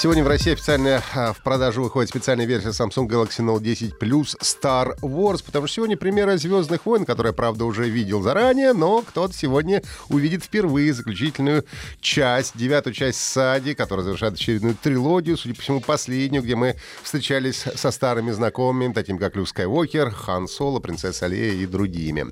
Сегодня в России официально а, в продажу выходит специальная версия Samsung Galaxy Note 10 Plus Star Wars, потому что сегодня премьера «Звездных войн», которую правда, уже видел заранее, но кто-то сегодня увидит впервые заключительную часть, девятую часть «Сади», которая завершает очередную трилогию, судя по всему, последнюю, где мы встречались со старыми знакомыми, такими как Люк Скайуокер, Хан Соло, Принцесса Аллея и другими.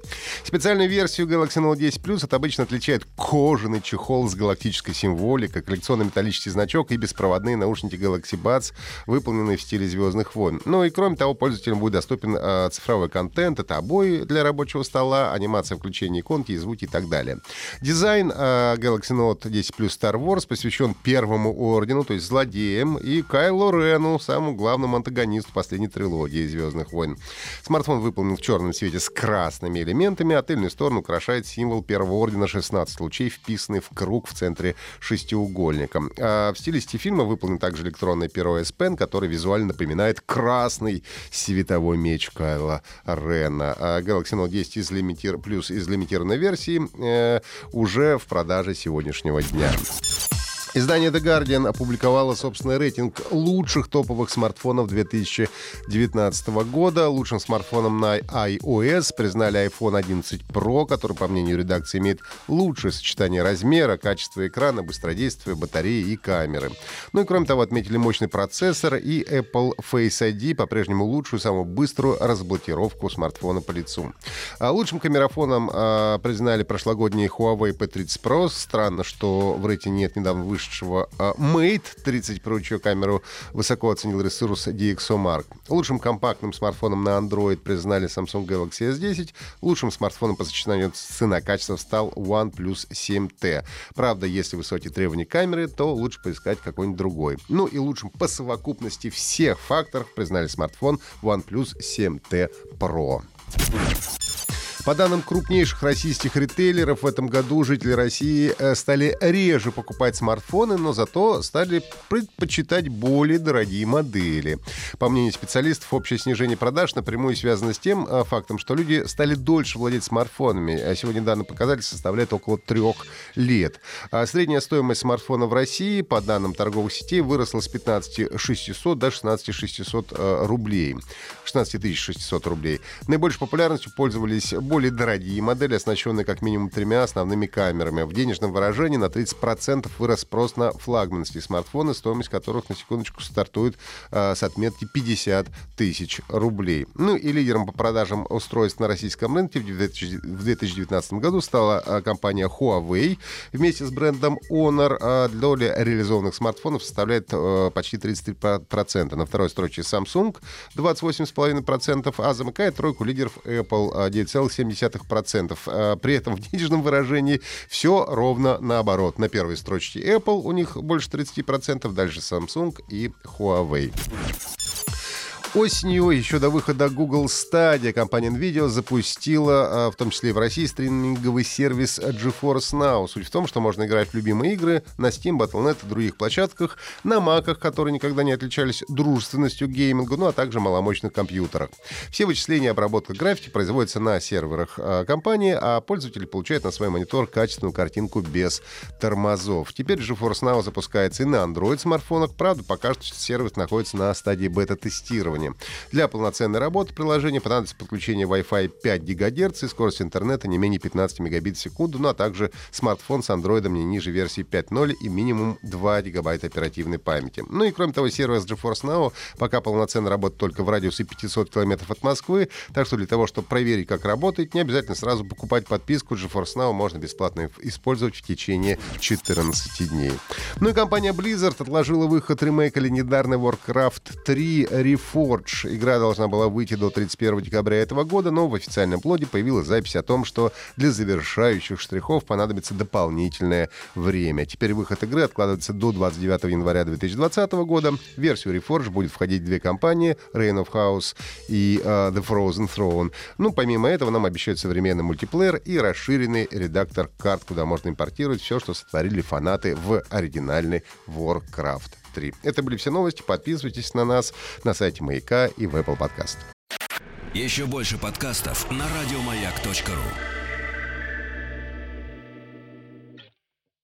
Специальную версию Galaxy Note 10 Plus от обычно отличает кожаный чехол с галактической символикой, коллекционный металлический значок и беспроводные стильные наушники Galaxy Buds, выполненные в стиле «Звездных войн». Ну и кроме того, пользователям будет доступен э, цифровой контент. Это обои для рабочего стола, анимация включения иконки и звуки и так далее. Дизайн э, Galaxy Note 10 Plus Star Wars посвящен первому ордену, то есть злодеям, и Кайло Рену, самому главному антагонисту последней трилогии «Звездных войн». Смартфон выполнен в черном цвете с красными элементами, а тыльную сторону украшает символ первого ордена 16 лучей, вписанный в круг в центре шестиугольника. А в стилисте фильма выполнен выполнен также электронное перо S Pen, который визуально напоминает красный световой меч Кайла Рена. А Galaxy Note 10 из лимитир... плюс из лимитированной версии э, уже в продаже сегодняшнего дня. Издание The Guardian опубликовало собственный рейтинг лучших топовых смартфонов 2019 года. Лучшим смартфоном на iOS признали iPhone 11 Pro, который, по мнению редакции, имеет лучшее сочетание размера, качества экрана, быстродействия, батареи и камеры. Ну и кроме того, отметили мощный процессор и Apple Face ID, по-прежнему лучшую, самую быструю разблокировку смартфона по лицу. А лучшим камерафоном а, признали прошлогодний Huawei P30 Pro. Странно, что в рейтинге нет недавно выше вышедшего Mate 30 Pro, чью камеру высоко оценил ресурс DxOMark. Лучшим компактным смартфоном на Android признали Samsung Galaxy S10. Лучшим смартфоном по сочетанию цена-качества стал OnePlus 7T. Правда, если высокие требования камеры, то лучше поискать какой-нибудь другой. Ну и лучшим по совокупности всех факторов признали смартфон OnePlus 7T Pro. По данным крупнейших российских ритейлеров, в этом году жители России э, стали реже покупать смартфоны, но зато стали предпочитать более дорогие модели. По мнению специалистов, общее снижение продаж напрямую связано с тем э, фактом, что люди стали дольше владеть смартфонами. А сегодня данный показатель составляет около трех лет. А средняя стоимость смартфона в России, по данным торговых сетей, выросла с 15 600 до 16 600 э, рублей. 16 600 рублей. Наибольшей популярностью пользовались более дорогие модели, оснащенные как минимум тремя основными камерами. В денежном выражении на 30% вырос спрос на флагманские смартфоны, стоимость которых, на секундочку, стартует э, с отметки 50 тысяч рублей. Ну и лидером по продажам устройств на российском рынке в 2019 году стала э, компания Huawei. Вместе с брендом Honor э, доля реализованных смартфонов составляет э, почти 33%. На второй строчке Samsung 28,5%, а замыкает тройку лидеров Apple 9,7%. 0,7%. А при этом в денежном выражении все ровно наоборот. На первой строчке Apple у них больше 30%, дальше Samsung и Huawei. Осенью, еще до выхода Google Stadia, компания NVIDIA запустила, а, в том числе и в России, стриминговый сервис GeForce Now. Суть в том, что можно играть в любимые игры на Steam, Battle.net и других площадках, на маках, которые никогда не отличались дружественностью гейминга, ну а также маломощных компьютерах. Все вычисления и обработка графики производятся на серверах а, компании, а пользователи получают на свой монитор качественную картинку без тормозов. Теперь GeForce Now запускается и на Android-смартфонах, правда, пока что сервис находится на стадии бета-тестирования приложения. Для полноценной работы приложения понадобится подключение Wi-Fi 5 ГГц и скорость интернета не менее 15 мегабит в секунду, ну а также смартфон с андроидом не ниже версии 5.0 и минимум 2 гигабайта оперативной памяти. Ну и кроме того, сервис GeForce Now пока полноценно работает только в радиусе 500 километров от Москвы, так что для того, чтобы проверить, как работает, не обязательно сразу покупать подписку GeForce Now, можно бесплатно использовать в течение 14 дней. Ну и компания Blizzard отложила выход ремейка легендарной Warcraft 3 Reforged Reforge. Игра должна была выйти до 31 декабря этого года, но в официальном плоде появилась запись о том, что для завершающих штрихов понадобится дополнительное время. Теперь выход игры откладывается до 29 января 2020 года. В версию Reforge будет входить две компании Reign of House и uh, The Frozen Throne. Ну, помимо этого, нам обещают современный мультиплеер и расширенный редактор карт, куда можно импортировать все, что сотворили фанаты в оригинальный Warcraft 3. Это были все новости. Подписывайтесь на нас на сайте Маяка и в Apple Podcast. Еще больше подкастов на радиомаяк.ру